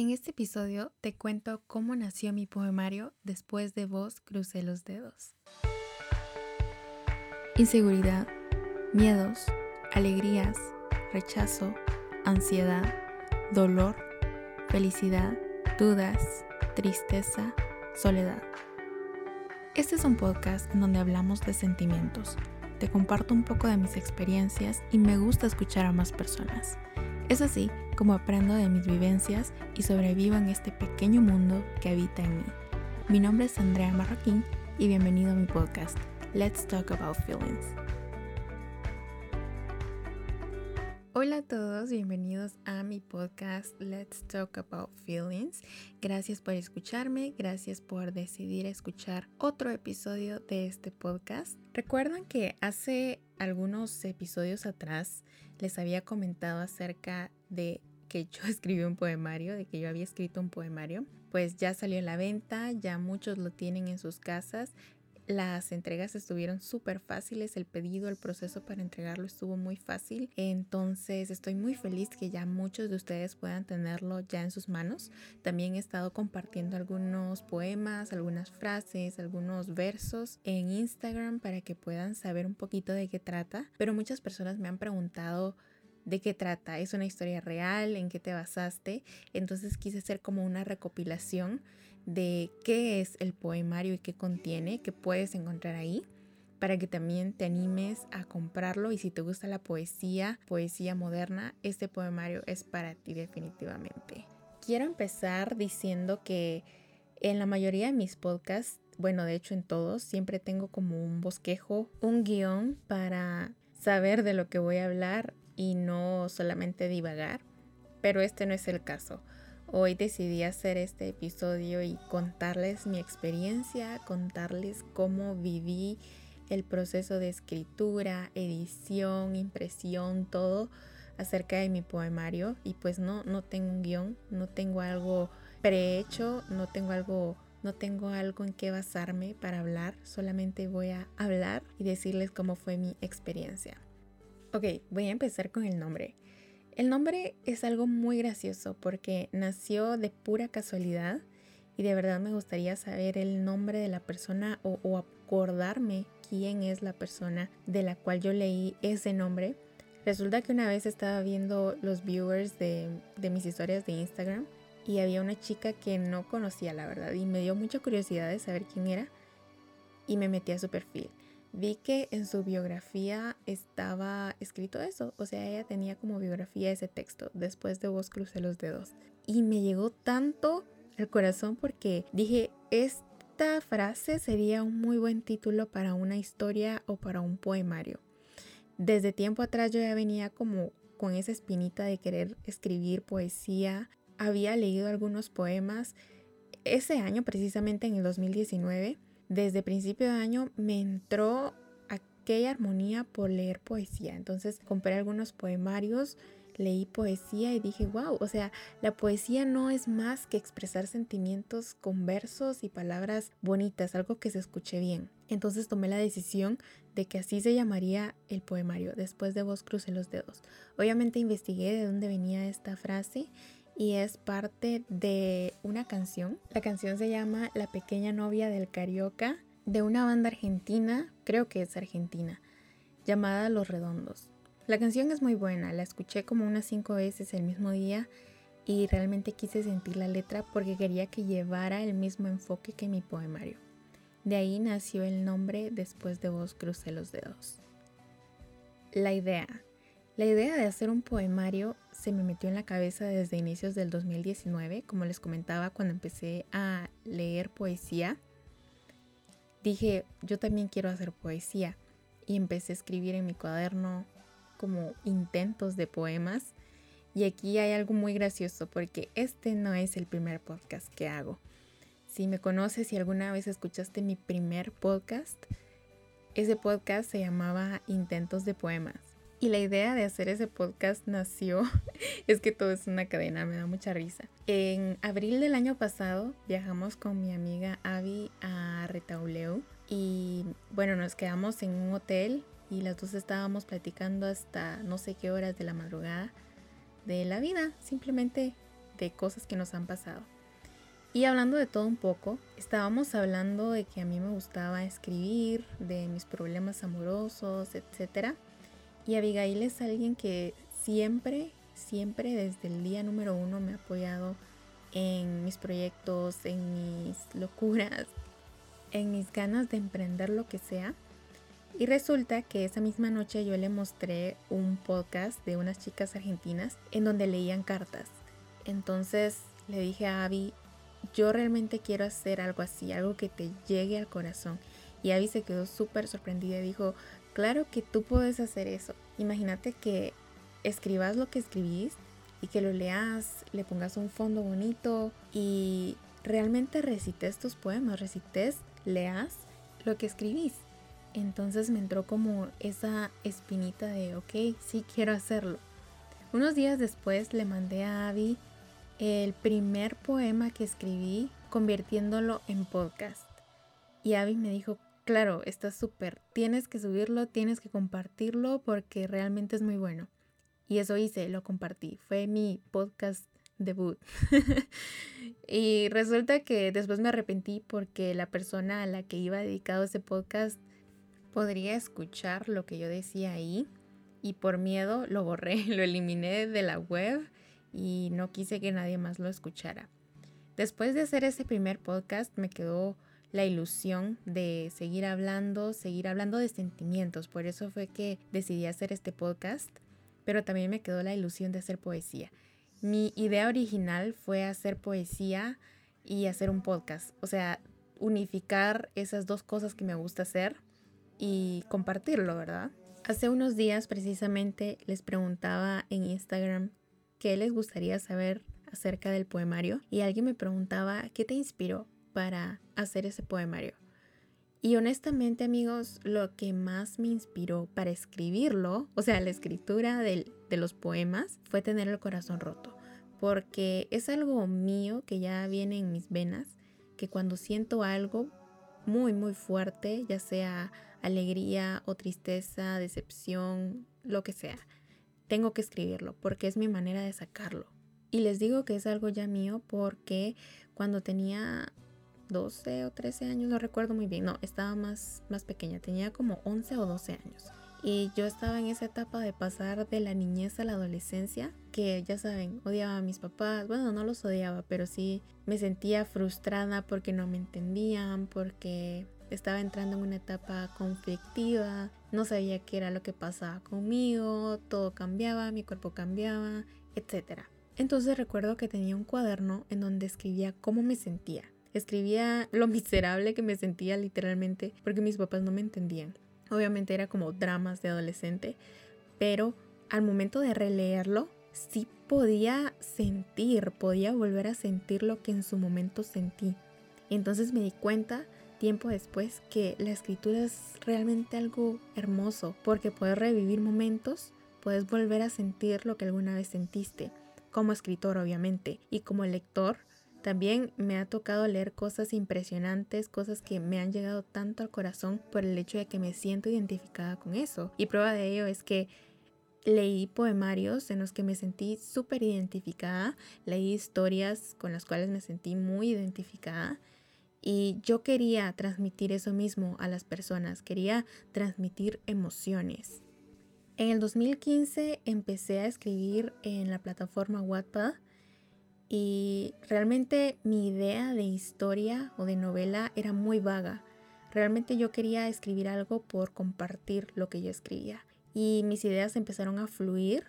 En este episodio te cuento cómo nació mi poemario Después de vos crucé los dedos. Inseguridad, miedos, alegrías, rechazo, ansiedad, dolor, felicidad, dudas, tristeza, soledad. Este es un podcast en donde hablamos de sentimientos. Te comparto un poco de mis experiencias y me gusta escuchar a más personas. Es así como aprendo de mis vivencias y sobrevivo en este pequeño mundo que habita en mí. Mi nombre es Andrea Marroquín y bienvenido a mi podcast, Let's Talk About Feelings. Hola a todos, bienvenidos a mi podcast Let's Talk About Feelings. Gracias por escucharme, gracias por decidir escuchar otro episodio de este podcast. Recuerdan que hace algunos episodios atrás les había comentado acerca de que yo escribí un poemario, de que yo había escrito un poemario, pues ya salió a la venta, ya muchos lo tienen en sus casas. Las entregas estuvieron súper fáciles, el pedido, el proceso para entregarlo estuvo muy fácil. Entonces estoy muy feliz que ya muchos de ustedes puedan tenerlo ya en sus manos. También he estado compartiendo algunos poemas, algunas frases, algunos versos en Instagram para que puedan saber un poquito de qué trata. Pero muchas personas me han preguntado de qué trata, es una historia real, en qué te basaste. Entonces quise hacer como una recopilación de qué es el poemario y qué contiene, que puedes encontrar ahí para que también te animes a comprarlo y si te gusta la poesía, poesía moderna, este poemario es para ti definitivamente. Quiero empezar diciendo que en la mayoría de mis podcasts, bueno, de hecho en todos, siempre tengo como un bosquejo, un guion para saber de lo que voy a hablar y no solamente divagar, pero este no es el caso. Hoy decidí hacer este episodio y contarles mi experiencia, contarles cómo viví el proceso de escritura, edición, impresión, todo acerca de mi poemario y pues no no tengo un guion, no tengo algo prehecho, no tengo algo no tengo algo en qué basarme para hablar, solamente voy a hablar y decirles cómo fue mi experiencia. Ok, voy a empezar con el nombre. El nombre es algo muy gracioso porque nació de pura casualidad y de verdad me gustaría saber el nombre de la persona o, acordarme quién es la persona de la cual yo leí ese nombre. Resulta que una vez estaba viendo los viewers de, de mis historias de Instagram y había una chica que no conocía la verdad y me dio mucha curiosidad de saber quién era y me metí a su perfil vi que en su biografía estaba escrito eso, o sea, ella tenía como biografía ese texto, después de vos crucé los dedos. Y me llegó tanto el corazón porque dije, esta frase sería un muy buen título para una historia o para un poemario. Desde tiempo atrás yo ya venía como con esa espinita de querer escribir poesía, había leído algunos poemas ese año precisamente en el 2019 desde principio de año me entró aquella armonía por leer poesía. Entonces compré algunos poemarios, leí poesía y dije, wow, o sea, la poesía no es más que expresar sentimientos con versos y palabras bonitas, algo que se escuche bien. Entonces tomé la decisión de que así se llamaría el poemario, después de vos crucé los dedos. Obviamente investigué de dónde venía esta frase y es parte de una canción. La canción se llama La pequeña novia del carioca de una banda argentina, creo que es argentina, llamada Los Redondos. La canción es muy buena, la escuché como unas cinco veces el mismo día y realmente quise sentir la letra porque quería que llevara el mismo enfoque que mi poemario. De ahí nació el nombre Después de vos crucé los dedos. La idea. La idea de hacer un poemario se me metió en la cabeza desde inicios del 2019, como les comentaba cuando empecé a leer poesía. Dije, yo también quiero hacer poesía y empecé a escribir en mi cuaderno como intentos de poemas. Y aquí hay algo muy gracioso porque este no es el primer podcast que hago. Si me conoces y alguna vez escuchaste mi primer podcast, ese podcast se llamaba Intentos de Poemas. Y la idea de hacer ese podcast nació, es que todo es una cadena, me da mucha risa. En abril del año pasado viajamos con mi amiga Abby a Retauleu y bueno, nos quedamos en un hotel y las dos estábamos platicando hasta no sé qué horas de la madrugada de la vida, simplemente de cosas que nos han pasado. Y hablando de todo un poco, estábamos hablando de que a mí me gustaba escribir, de mis problemas amorosos, etc. Y Abigail es alguien que siempre, siempre desde el día número uno me ha apoyado en mis proyectos, en mis locuras, en mis ganas de emprender lo que sea. Y resulta que esa misma noche yo le mostré un podcast de unas chicas argentinas en donde leían cartas. Entonces le dije a Abby, yo realmente quiero hacer algo así, algo que te llegue al corazón. Y Abby se quedó súper sorprendida y dijo, claro que tú puedes hacer eso. Imagínate que escribas lo que escribís y que lo leas, le pongas un fondo bonito y realmente recites tus poemas, recites, leas lo que escribís. Entonces me entró como esa espinita de, ok, sí quiero hacerlo. Unos días después le mandé a Abby el primer poema que escribí convirtiéndolo en podcast. Y Abby me dijo, claro, está súper, tienes que subirlo, tienes que compartirlo porque realmente es muy bueno. Y eso hice, lo compartí. Fue mi podcast debut. y resulta que después me arrepentí porque la persona a la que iba dedicado ese podcast podría escuchar lo que yo decía ahí y por miedo lo borré, lo eliminé de la web y no quise que nadie más lo escuchara. Después de hacer ese primer podcast me quedó la ilusión de seguir hablando, seguir hablando de sentimientos. Por eso fue que decidí hacer este podcast pero también me quedó la ilusión de hacer poesía. Mi idea original fue hacer poesía y hacer un podcast, o sea, unificar esas dos cosas que me gusta hacer y compartirlo, ¿verdad? Hace unos días precisamente les preguntaba en Instagram qué les gustaría saber acerca del poemario y alguien me preguntaba qué te inspiró para hacer ese poemario. Y honestamente amigos, lo que más me inspiró para escribirlo, o sea, la escritura de los poemas, fue tener el corazón roto. Porque es algo mío que ya viene en mis venas, que cuando siento algo muy, muy fuerte, ya sea alegría o tristeza, decepción, lo que sea, tengo que escribirlo porque es mi manera de sacarlo. Y les digo que es algo ya mío porque cuando tenía 12 o 13 años, no recuerdo muy bien, no, estaba más, más pequeña, tenía como 11 o 12 años. Y yo estaba en esa etapa de pasar de la niñez a la adolescencia, que ya saben, odiaba a mis papás, bueno, no los odiaba, pero sí me sentía frustrada porque no me entendían, porque estaba entrando en una etapa conflictiva, no sabía qué era lo que pasaba conmigo, todo cambiaba, mi cuerpo cambiaba, etc. Entonces recuerdo que tenía un cuaderno en donde escribía cómo me sentía Escribía lo miserable que me sentía literalmente porque mis papás no me entendían. Obviamente era como dramas de adolescente, pero al momento de releerlo sí podía sentir, podía volver a sentir lo que en su momento sentí. Entonces me di cuenta tiempo después que la escritura es realmente algo hermoso porque puedes revivir momentos, puedes volver a sentir lo que alguna vez sentiste, como escritor obviamente, y como lector también me ha tocado leer cosas impresionantes, cosas que me han llegado tanto al corazón por el hecho de que me siento identificada con eso. Y prueba de ello es que leí poemarios en los que me sentí súper identificada, leí historias con las cuales me sentí muy identificada. Y yo quería transmitir eso mismo a las personas, quería transmitir emociones. En el 2015 empecé a escribir en la plataforma Wattpad y realmente mi idea de historia o de novela era muy vaga. Realmente yo quería escribir algo por compartir lo que yo escribía. Y mis ideas empezaron a fluir.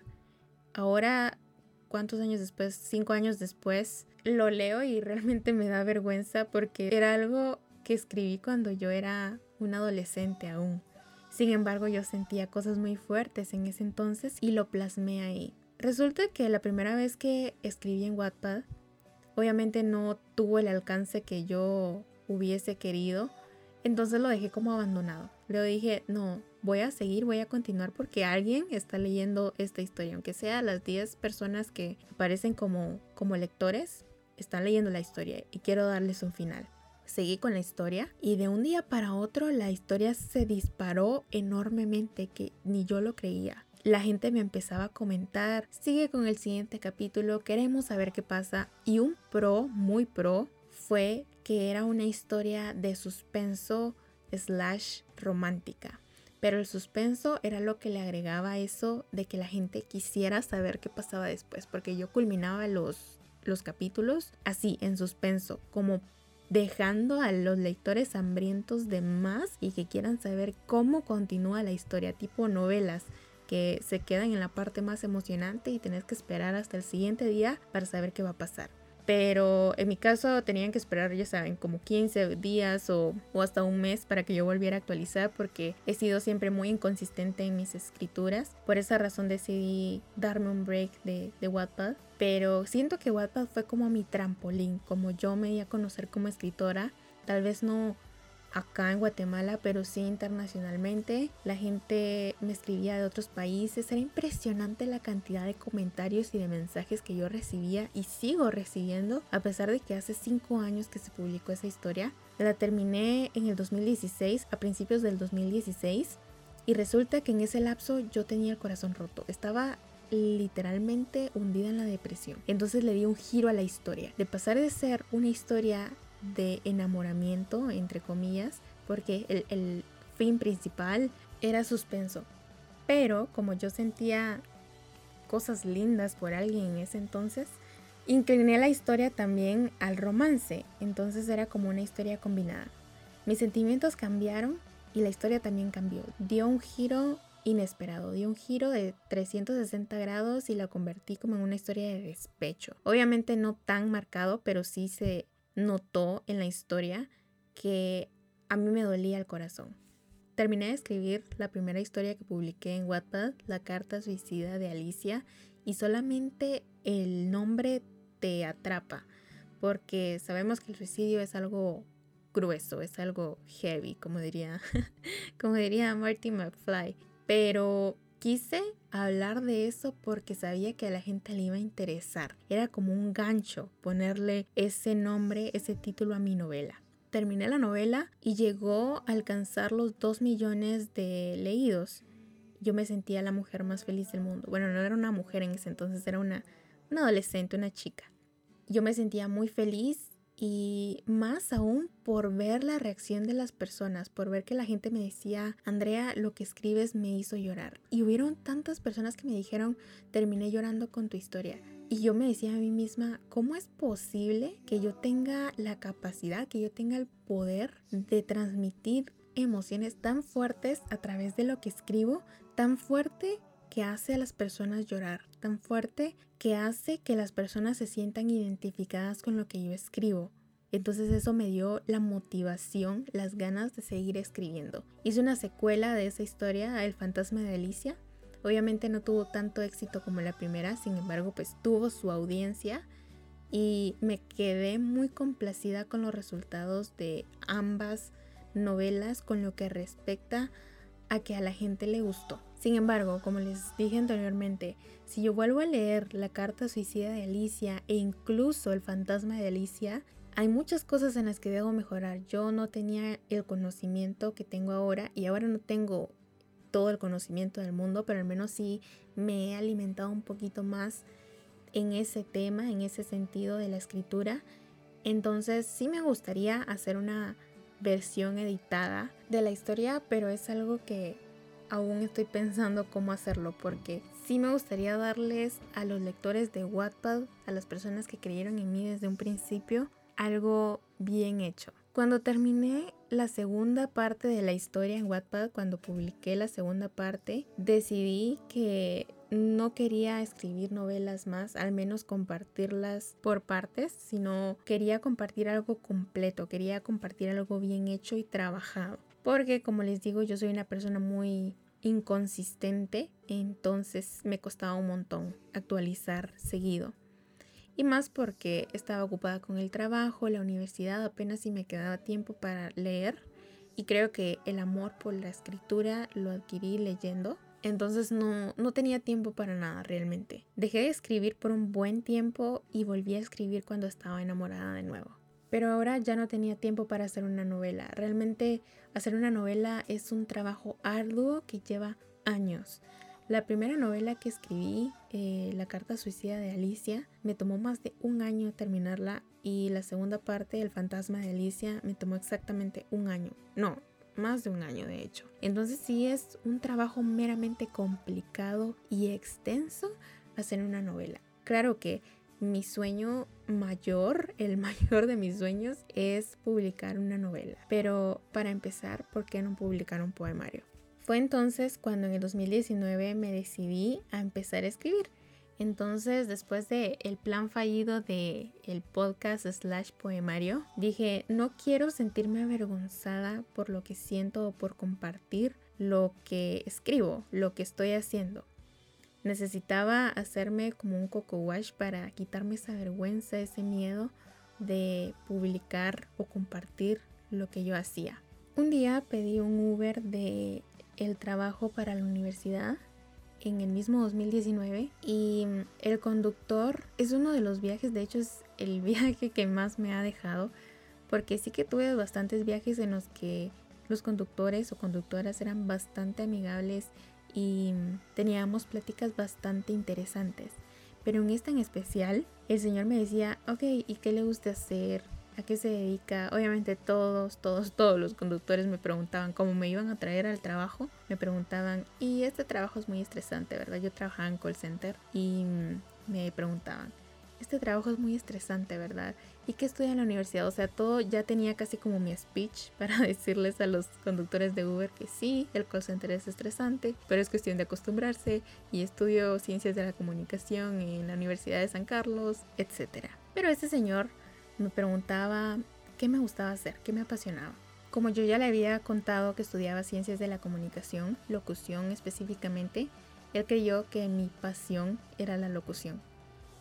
Ahora, ¿cuántos años después? Cinco años después, lo leo y realmente me da vergüenza porque era algo que escribí cuando yo era un adolescente aún. Sin embargo, yo sentía cosas muy fuertes en ese entonces y lo plasmé ahí. Resulta que la primera vez que escribí en Wattpad, obviamente no tuvo el alcance que yo hubiese querido, entonces lo dejé como abandonado. Luego dije, no, voy a seguir, voy a continuar porque alguien está leyendo esta historia, aunque sea las 10 personas que aparecen como, como lectores, están leyendo la historia y quiero darles un final. Seguí con la historia y de un día para otro la historia se disparó enormemente que ni yo lo creía la gente me empezaba a comentar, sigue con el siguiente capítulo, queremos saber qué pasa. Y un pro, muy pro, fue que era una historia de suspenso slash romántica. Pero el suspenso era lo que le agregaba eso de que la gente quisiera saber qué pasaba después, porque yo culminaba los, los capítulos así, en suspenso, como dejando a los lectores hambrientos de más y que quieran saber cómo continúa la historia, tipo novelas que se quedan en la parte más emocionante y tenés que esperar hasta el siguiente día para saber qué va a pasar. Pero en mi caso tenían que esperar, ya saben, como 15 días o, hasta un mes para que yo volviera a actualizar porque he sido siempre muy inconsistente en mis escrituras. Por esa razón decidí darme un break de, de Wattpad. Pero siento que Wattpad fue como mi trampolín, como yo me di a conocer como escritora. Tal vez no acá en Guatemala, pero sí internacionalmente. La gente me escribía de otros países. Era impresionante la cantidad de comentarios y de mensajes que yo recibía y sigo recibiendo, a pesar de que hace cinco años que se publicó esa historia. La terminé en el 2016, a principios del 2016. Y resulta que en ese lapso yo tenía el corazón roto. Estaba literalmente hundida en la depresión. Entonces le di un giro a la historia. De pasar de ser una historia de enamoramiento, entre comillas, porque el, fin principal era suspenso. Pero como yo sentía cosas lindas por alguien en ese entonces, incliné la historia también al romance, entonces era como una historia combinada. Mis sentimientos cambiaron y la historia también cambió. Dio un giro inesperado, dio un giro de 360 grados y la convertí como en una historia de despecho. Obviamente no tan marcado, pero sí se notó en la historia que a mí me dolía el corazón. Terminé de escribir la primera historia que publiqué en Wattpad, La carta suicida de Alicia, y solamente el nombre te atrapa, porque sabemos que el suicidio es algo grueso, es algo heavy, como diría, como diría Marty McFly. Pero Quise hablar de eso porque sabía que a la gente le iba a interesar. Era como un gancho ponerle ese nombre, ese título a mi novela. Terminé la novela y llegó a alcanzar los 2 millones de leídos. Yo me sentía la mujer más feliz del mundo. Bueno, no era una mujer en ese entonces, era una, una adolescente, una chica. Yo me sentía muy feliz y más aún por ver la reacción de las personas, por ver que la gente me decía, Andrea, lo que escribes me hizo llorar. Y hubieron tantas personas que me dijeron, terminé llorando con tu historia. Y yo me decía a mí misma, ¿cómo es posible que yo tenga la capacidad, que yo tenga el poder de transmitir emociones tan fuertes a través de lo que escribo, tan fuerte que hace a las personas llorar, tan fuerte que hace que las personas se sientan identificadas con lo que yo escribo. Entonces eso me dio la motivación, las ganas de seguir escribiendo. Hice una secuela de esa historia, El fantasma de Alicia. Obviamente no tuvo tanto éxito como la primera, sin embargo pues tuvo su audiencia y me quedé muy complacida con los resultados de ambas novelas con lo que respecta a que a la gente le gustó. Sin embargo, como les dije anteriormente, si yo vuelvo a leer la carta suicida de Alicia e incluso el fantasma de Alicia, hay muchas cosas en las que debo mejorar. Yo no tenía el conocimiento que tengo ahora y ahora no tengo todo el conocimiento del mundo, pero al menos sí me he alimentado un poquito más en ese tema, en ese sentido de la escritura. Entonces sí me gustaría hacer una versión editada de la historia, pero es algo que aún estoy pensando cómo hacerlo porque sí me gustaría darles a los lectores de Wattpad, a las personas que creyeron en mí desde un principio, algo bien hecho. Cuando terminé la segunda parte de la historia en Wattpad, cuando publiqué la segunda parte, decidí que no quería escribir novelas más, al menos compartirlas por partes, sino quería compartir algo completo, quería compartir algo bien hecho y trabajado. Porque como les digo, yo soy una persona muy inconsistente, entonces me costaba un montón actualizar seguido. Y más porque estaba ocupada con el trabajo, la universidad, apenas si me quedaba tiempo para leer. Y creo que el amor por la escritura lo adquirí leyendo. Entonces no, no tenía tiempo para nada realmente. Dejé de escribir por un buen tiempo y volví a escribir cuando estaba enamorada de nuevo. Pero ahora ya no tenía tiempo para hacer una novela. Realmente hacer una novela es un trabajo arduo que lleva años. La primera novela que escribí, eh, La carta suicida de Alicia, me tomó más de un año terminarla y la segunda parte, El fantasma de Alicia, me tomó exactamente un año. No, más de un año de hecho. Entonces sí es un trabajo meramente complicado y extenso hacer una novela. Claro que mi sueño mayor, el mayor de mis sueños, es publicar una novela. Pero para empezar, ¿por qué no publicar un poemario? Fue entonces cuando en el 2019 me decidí a empezar a escribir. Entonces, después de el plan fallido de el podcast slash poemario, dije, no quiero sentirme avergonzada por lo que siento o por compartir lo que escribo, lo que estoy haciendo. Necesitaba hacerme como un coco wash para quitarme esa vergüenza, ese miedo de publicar o compartir lo que yo hacía. Un día pedí un Uber de el trabajo para la universidad en el mismo 2019 y el conductor es uno de los viajes, de hecho es el viaje que más me ha dejado porque sí que tuve bastantes viajes en los que los conductores o conductoras eran bastante amigables y teníamos pláticas bastante interesantes. Pero en esta en especial, el señor me decía, ok, ¿y qué le gusta hacer? ¿A qué se dedica? Obviamente todos, todos, todos los conductores me preguntaban cómo me iban a traer al trabajo. Me preguntaban, y este trabajo es muy estresante, ¿verdad? Yo trabajaba en call center y me preguntaban, este trabajo es muy estresante, ¿verdad? ¿Y qué estudia en la universidad? O sea, todo ya tenía casi como mi speech para decirles a los conductores de Uber que sí, el call center es estresante, pero es cuestión de acostumbrarse y estudio ciencias de la comunicación en la Universidad de San Carlos, etc. Pero ese señor me preguntaba qué me gustaba hacer, qué me apasionaba. Como yo ya le había contado que estudiaba ciencias de la comunicación, locución específicamente, él creyó que mi pasión era la locución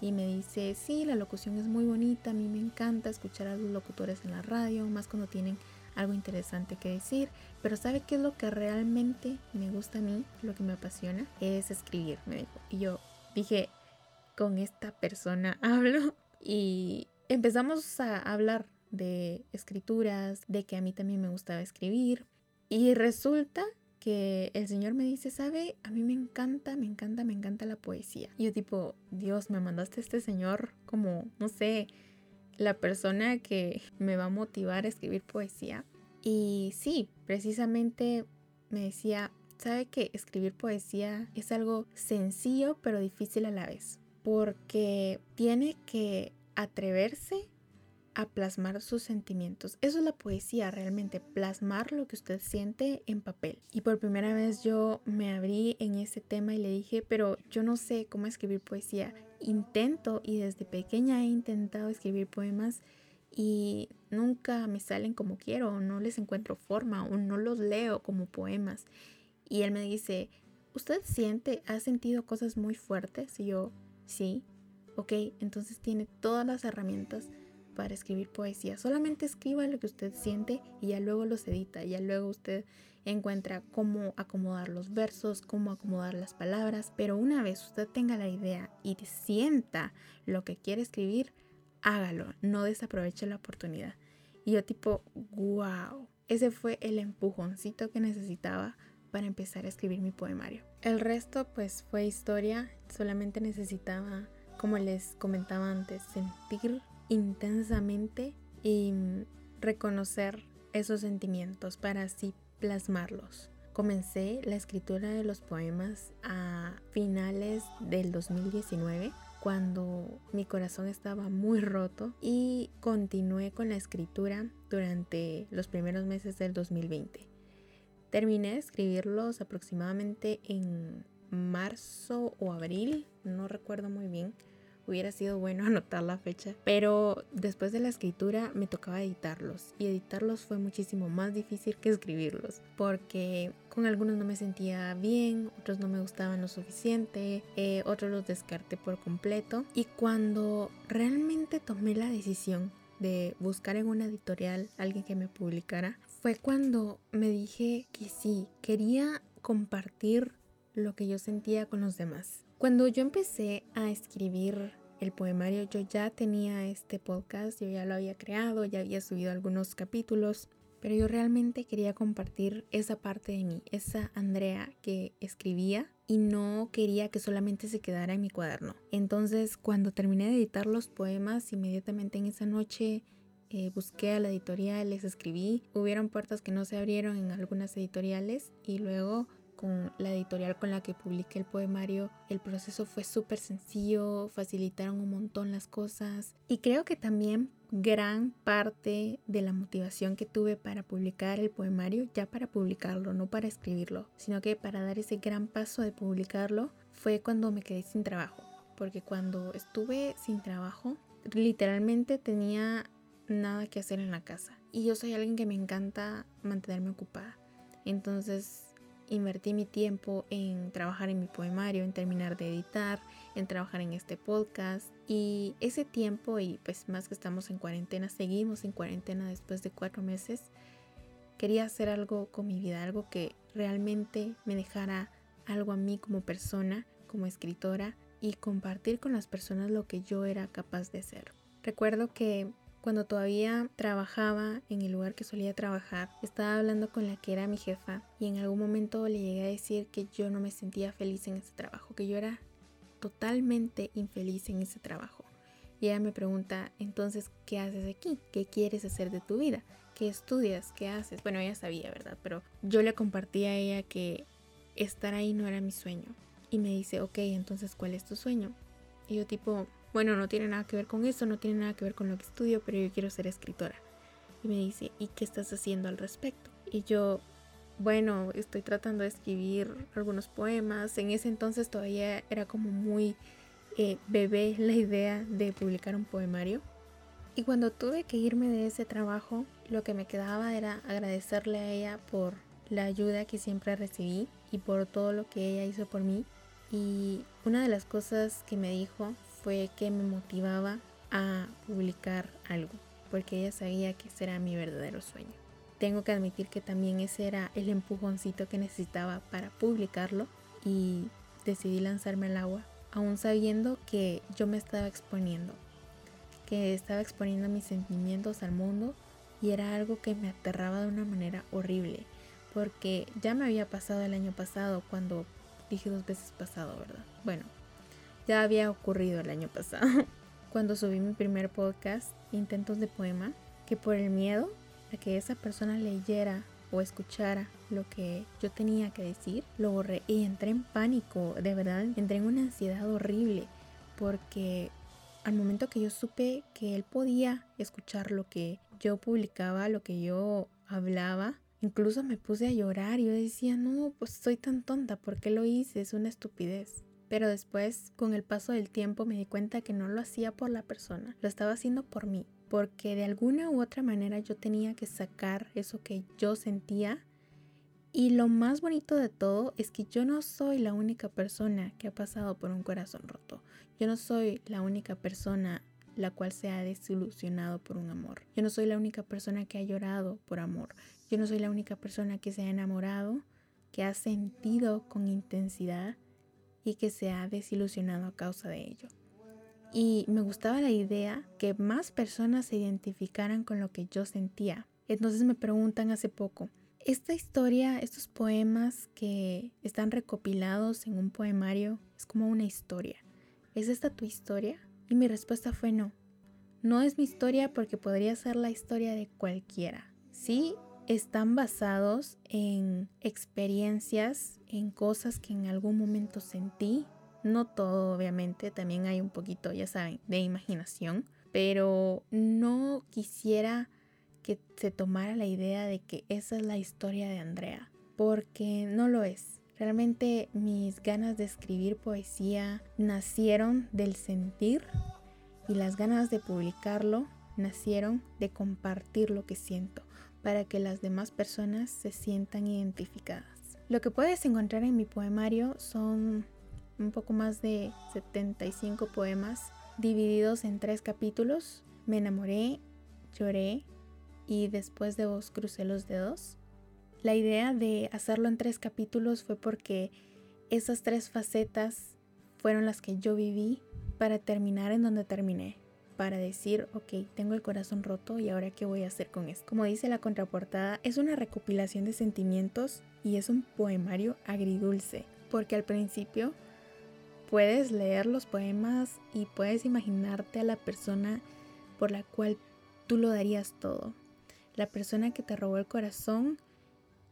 y me dice, sí, la locución es muy bonita, a mí me encanta escuchar a los locutores en la radio, más cuando tienen algo interesante que decir, pero ¿sabe qué es lo que realmente me gusta a mí, lo que me apasiona? Es escribir, me dijo. Y yo dije, con esta persona hablo y empezamos a hablar de escrituras, de que a mí también me gustaba escribir y resulta que el Señor me dice, ¿sabe? A mí me encanta, me encanta, me encanta la poesía. Y yo tipo, Dios, me mandaste este Señor como, no sé, la persona que me va a motivar a escribir poesía. Y sí, precisamente me decía, ¿sabe que escribir poesía es algo sencillo pero difícil a la vez? Porque tiene que atreverse a plasmar sus sentimientos. Eso es la poesía realmente, plasmar lo que usted siente en papel. Y por primera vez yo me abrí en ese tema y le dije, pero yo no sé cómo escribir poesía. Intento y desde pequeña he intentado escribir poemas y nunca me salen como quiero, no les encuentro forma o no los leo como poemas. Y él me dice, ¿usted siente, ha sentido cosas muy fuertes? Y yo, sí, ok, entonces tiene todas las herramientas para escribir poesía. Solamente escriba lo que usted siente y ya luego los edita, ya luego usted encuentra cómo acomodar los versos, cómo acomodar las palabras, pero una vez usted tenga la idea y sienta lo que quiere escribir, hágalo, no desaproveche la oportunidad. Y yo tipo, wow, ese fue el empujoncito que necesitaba para empezar a escribir mi poemario. El resto pues fue historia, solamente necesitaba, como les comentaba antes, sentir intensamente y reconocer esos sentimientos para así plasmarlos. Comencé la escritura de los poemas a finales del 2019 cuando mi corazón estaba muy roto y continué con la escritura durante los primeros meses del 2020. Terminé de escribirlos aproximadamente en marzo o abril, no recuerdo muy bien hubiera sido bueno anotar la fecha, pero después de la escritura me tocaba editarlos y editarlos fue muchísimo más difícil que escribirlos porque con algunos no me sentía bien, otros no me gustaban lo suficiente, eh, otros los descarté por completo y cuando realmente tomé la decisión de buscar en una editorial alguien que me publicara, fue cuando me dije que sí, quería compartir lo que yo sentía con los demás. Cuando yo empecé a escribir el poemario, yo ya tenía este podcast, yo ya lo había creado, ya había subido algunos capítulos pero yo realmente quería compartir esa parte de mí, esa Andrea que escribía y no quería que solamente se quedara en mi cuaderno. Entonces, cuando terminé de editar los poemas, inmediatamente en esa noche eh, busqué a la editorial, les escribí. Hubieron puertas que no se abrieron en algunas editoriales y luego con la editorial con la que publiqué el poemario, el proceso fue súper sencillo, facilitaron un montón las cosas y creo que también gran parte de la motivación que tuve para publicar el poemario, ya para publicarlo, no para escribirlo, sino que para dar ese gran paso de publicarlo, fue cuando me quedé sin trabajo. Porque cuando estuve sin trabajo, literalmente tenía nada que hacer en la casa. Y yo soy alguien que me encanta mantenerme ocupada. Entonces invertí mi tiempo en trabajar en mi poemario, en terminar de editar, en trabajar en este podcast. Y ese tiempo, y pues más que estamos en cuarentena, seguimos en cuarentena después de cuatro meses, quería hacer algo con mi vida, algo que realmente me dejara algo a mí como persona, como escritora, y compartir con las personas lo que yo era capaz de ser. Recuerdo que cuando todavía trabajaba en el lugar que solía trabajar, estaba hablando con la que era mi jefa y en algún momento le llegué a decir que yo no me sentía feliz en ese trabajo, que yo era totalmente infeliz en ese trabajo. Y ella me pregunta, entonces, ¿qué haces aquí? ¿Qué quieres hacer de tu vida? ¿Qué estudias? ¿Qué haces? Bueno, ella sabía, ¿verdad? Pero yo le compartí a ella que estar ahí no era mi sueño. Y me dice, ok, entonces, ¿cuál es tu sueño? Y yo tipo, bueno, no tiene nada que ver con eso, no tiene nada que ver con lo que estudio, pero yo quiero ser escritora. Y me dice, ¿y qué estás haciendo al respecto? Y yo, bueno, estoy tratando de escribir algunos poemas. En ese entonces todavía era como muy eh, bebé la idea de publicar un poemario. Y cuando tuve que irme de ese trabajo, lo que me quedaba era agradecerle a ella por la ayuda que siempre recibí y por todo lo que ella hizo por mí. Y una de las cosas que me dijo fue que me motivaba a publicar algo, porque ella sabía que ese era mi verdadero sueño. Tengo que admitir que también ese era el empujoncito que necesitaba para publicarlo y decidí lanzarme al agua, aún sabiendo que yo me estaba exponiendo, que estaba exponiendo mis sentimientos al mundo y era algo que me aterraba de una manera horrible, porque ya me había pasado el año pasado cuando dije dos veces pasado, ¿verdad? Bueno, ya había ocurrido el año pasado, cuando subí mi primer podcast, Intentos de Poema, que por el miedo a que esa persona leyera o escuchara lo que yo tenía que decir, lo borré y entré en pánico, de verdad, entré en una ansiedad horrible, porque al momento que yo supe que él podía escuchar lo que yo publicaba, lo que yo hablaba, incluso me puse a llorar yo decía, no, pues soy tan tonta, ¿por qué lo hice? Es una estupidez. Pero después, con el paso del tiempo, me di cuenta que no lo hacía por la persona, lo estaba haciendo por mí, porque de alguna u otra manera yo tenía que sacar eso que yo sentía. Y lo más bonito de todo es que yo no soy la única persona que ha pasado por un corazón roto. Yo no soy la única persona la cual se ha desilusionado por un amor. Yo no soy la única persona que ha llorado por amor. Yo no soy la única persona que se ha enamorado, que ha sentido con intensidad y que se ha desilusionado a causa de ello. Y me gustaba la idea que más personas se identificaran con lo que yo sentía. Entonces me preguntan hace poco, esta historia, estos poemas que están recopilados en un poemario, es como una historia. ¿Es esta tu historia? Y mi respuesta fue no. No es mi historia porque podría ser la historia de cualquiera. Sí, están basados en experiencias, en cosas que en algún momento sentí. No todo, obviamente, también hay un poquito, ya saben, de imaginación, pero no quisiera que se tomara la idea de que esa es la historia de Andrea, porque no lo es. Realmente mis ganas de escribir poesía nacieron del sentir y las ganas de publicarlo nacieron de compartir lo que siento para que las demás personas se sientan identificadas. Lo que puedes encontrar en mi poemario son un poco más de 75 poemas divididos en tres capítulos. Me enamoré, lloré y después de vos crucé los dedos. La idea de hacerlo en tres capítulos fue porque esas tres facetas fueron las que yo viví para terminar en donde terminé para decir, ok, tengo el corazón roto y ahora qué voy a hacer con esto. Como dice la contraportada, es una recopilación de sentimientos y es un poemario agridulce, porque al principio puedes leer los poemas y puedes imaginarte a la persona por la cual tú lo darías todo. La persona que te robó el corazón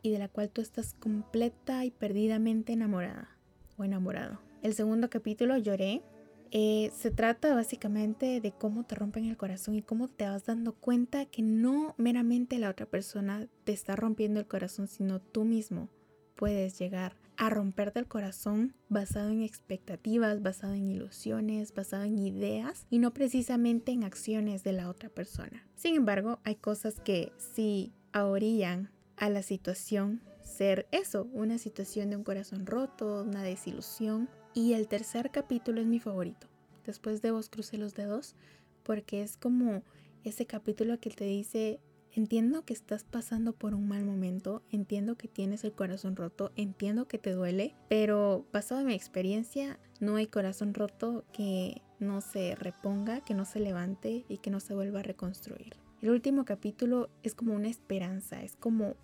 y de la cual tú estás completa y perdidamente enamorada o enamorado. El segundo capítulo lloré. Eh, se trata básicamente de cómo te rompen el corazón y cómo te vas dando cuenta que no meramente la otra persona te está rompiendo el corazón, sino tú mismo puedes llegar a romperte el corazón basado en expectativas, basado en ilusiones, basado en ideas y no precisamente en acciones de la otra persona. Sin embargo, hay cosas que sí ahorillan a la situación ser eso, una situación de un corazón roto, una desilusión. Y el tercer capítulo es mi favorito. Después de vos crucé los dedos porque es como ese capítulo que te dice Entiendo que estás pasando por un mal momento, entiendo que tienes el corazón roto, entiendo que te duele, pero basado en mi experiencia, no hay corazón roto que no se reponga, que no se levante y que no se vuelva a reconstruir. El último capítulo es como una esperanza, es como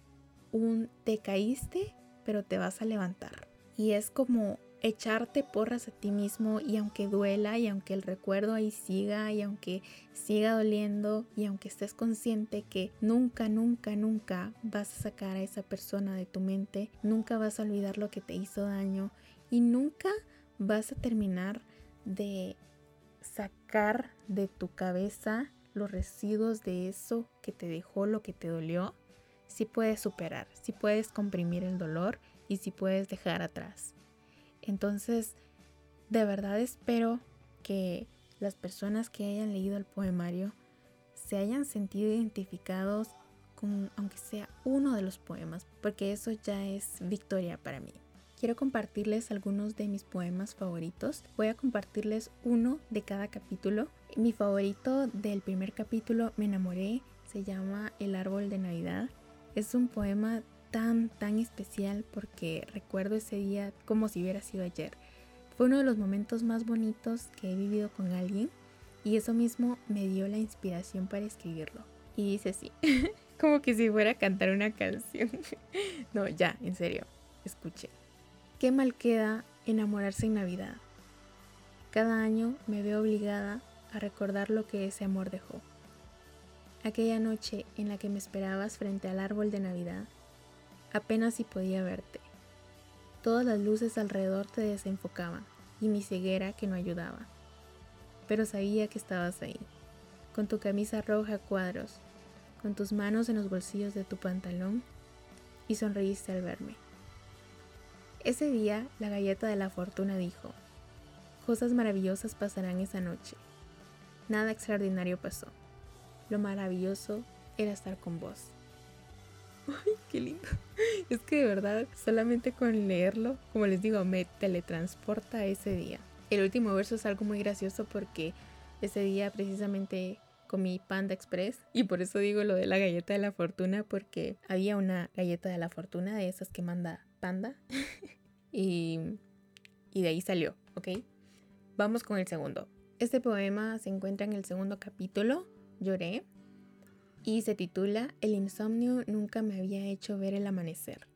un te caíste, pero te vas a levantar. Y es como echarte porras a ti mismo y aunque duela y aunque el recuerdo ahí siga y aunque siga doliendo y aunque estés consciente que nunca, nunca, nunca vas a sacar a esa persona de tu mente, nunca vas a olvidar lo que te hizo daño y nunca vas a terminar de sacar de tu cabeza los residuos de eso que te dejó, lo que te dolió, si puedes superar, si puedes comprimir el dolor y si puedes dejar atrás. Entonces, de verdad espero que las personas que hayan leído el poemario se hayan sentido identificados con aunque sea uno de los poemas, porque eso ya es victoria para mí. Quiero compartirles algunos de mis poemas favoritos. Voy a compartirles uno de cada capítulo. Mi favorito del primer capítulo, Me enamoré, se llama El árbol de Navidad. Es un poema tan, tan especial porque recuerdo ese día como si hubiera sido ayer. Fue uno de los momentos más bonitos que he vivido con alguien y eso mismo me dio la inspiración para escribirlo. Y dice así, como que si fuera a cantar una canción. no, ya, en serio, escuche. Qué mal queda enamorarse en Navidad. Cada año me veo obligada a recordar lo que ese amor dejó. Aquella noche en la que me esperabas frente al árbol de Navidad Apenas si podía verte. Todas las luces alrededor te desenfocaban y mi ceguera que no ayudaba. Pero sabía que estabas ahí, con tu camisa roja a cuadros, con tus manos en los bolsillos de tu pantalón y sonreíste al verme. Ese día la galleta de la fortuna dijo, cosas maravillosas pasarán esa noche. Nada extraordinario pasó. Lo maravilloso era estar con vos. Ay, qué lindo. Es que de verdad, solamente con leerlo, como les digo, me teletransporta ese día. El último verso es algo muy gracioso porque ese día precisamente comí Panda Express y por eso digo lo de la galleta de la fortuna porque había una galleta de la fortuna de esas que manda Panda y de ahí salió, ¿ok? Vamos con el segundo. Este poema se encuentra en el segundo capítulo, Lloré, y se titula El insomnio nunca me había hecho ver el amanecer.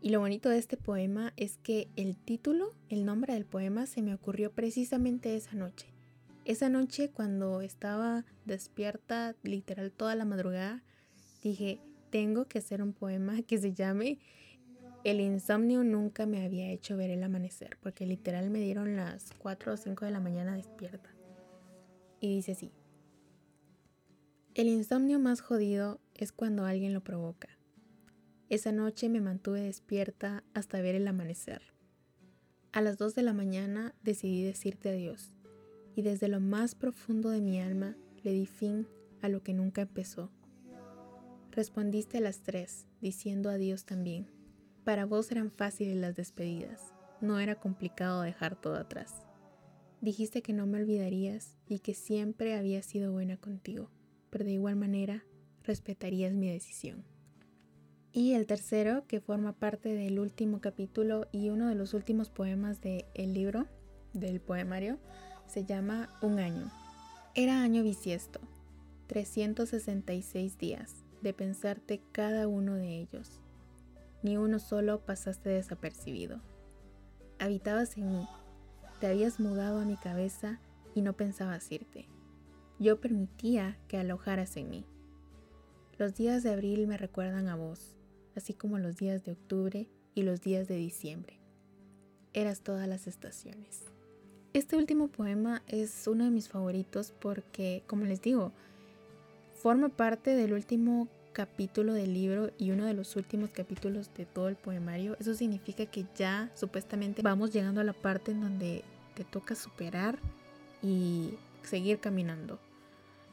Y lo bonito de este poema es que el título, el nombre del poema, se me ocurrió precisamente esa noche. Esa noche cuando estaba despierta literal toda la madrugada, dije, tengo que hacer un poema que se llame El insomnio nunca me había hecho ver el amanecer, porque literal me dieron las 4 o 5 de la mañana despierta. Y dice así, el insomnio más jodido es cuando alguien lo provoca. Esa noche me mantuve despierta hasta ver el amanecer. A las 2 de la mañana decidí decirte adiós y desde lo más profundo de mi alma le di fin a lo que nunca empezó. Respondiste a las 3 diciendo adiós también. Para vos eran fáciles las despedidas, no era complicado dejar todo atrás. Dijiste que no me olvidarías y que siempre había sido buena contigo pero de igual manera respetarías mi decisión. Y el tercero, que forma parte del último capítulo y uno de los últimos poemas del libro, del poemario, se llama Un año. Era año bisiesto, 366 días de pensarte cada uno de ellos. Ni uno solo pasaste desapercibido. Habitabas en mí, te habías mudado a mi cabeza y no pensabas irte. Yo permitía que alojaras en mí. Los días de abril me recuerdan a vos, así como los días de octubre y los días de diciembre. Eras todas las estaciones. Este último poema es uno de mis favoritos porque, como les digo, forma parte del último capítulo del libro y uno de los últimos capítulos de todo el poemario. Eso significa que ya supuestamente vamos llegando a la parte en donde te toca superar y seguir caminando.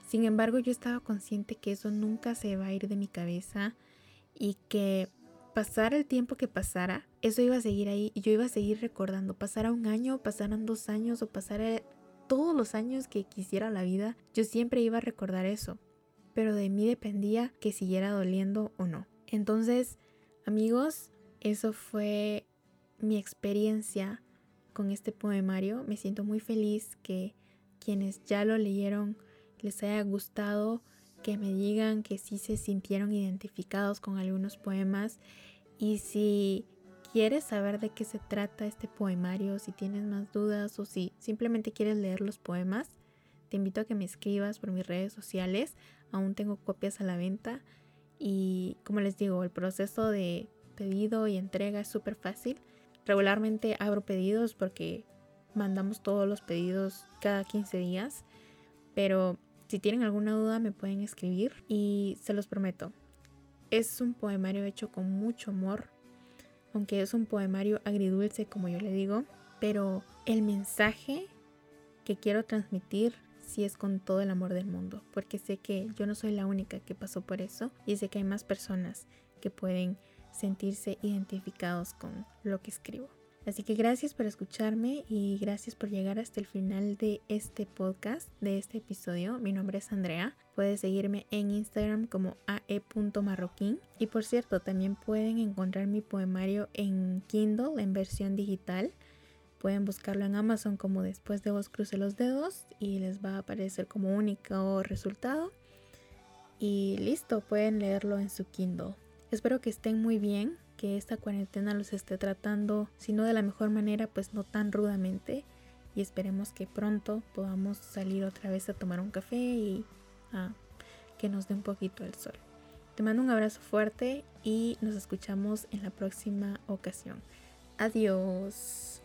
Sin embargo, yo estaba consciente que eso nunca se va a ir de mi cabeza y que pasar el tiempo que pasara, eso iba a seguir ahí y yo iba a seguir recordando. Pasara un año, pasaran dos años o pasara todos los años que quisiera la vida, yo siempre iba a recordar eso. Pero de mí dependía que siguiera doliendo o no. Entonces, amigos, eso fue mi experiencia con este poemario. Me siento muy feliz que quienes ya lo leyeron les haya gustado que me digan que sí se sintieron identificados con algunos poemas y si quieres saber de qué se trata este poemario, si tienes más dudas o si simplemente quieres leer los poemas, te invito a que me escribas por mis redes sociales. Aún tengo copias a la venta y como les digo, el proceso de pedido y entrega es súper fácil. Regularmente abro pedidos porque mandamos todos los pedidos cada 15 días, pero si tienen alguna duda me pueden escribir y se los prometo. Es un poemario hecho con mucho amor, aunque es un poemario agridulce como yo le digo, pero el mensaje que quiero transmitir sí es con todo el amor del mundo, porque sé que yo no soy la única que pasó por eso y sé que hay más personas que pueden sentirse identificados con lo que escribo. Así que gracias por escucharme y gracias por llegar hasta el final de este podcast, de este episodio. Mi nombre es Andrea. Puedes seguirme en Instagram como ae.marroquín. Y por cierto, también pueden encontrar mi poemario en Kindle en versión digital. Pueden buscarlo en Amazon como después de vos cruce los dedos y les va a aparecer como único resultado. Y listo, pueden leerlo en su Kindle. Espero que estén muy bien que esta cuarentena los esté tratando, si no de la mejor manera, pues no tan rudamente. Y esperemos que pronto podamos salir otra vez a tomar un café y que nos dé un poquito el sol. Te mando un abrazo fuerte y nos escuchamos en la próxima ocasión. Adiós.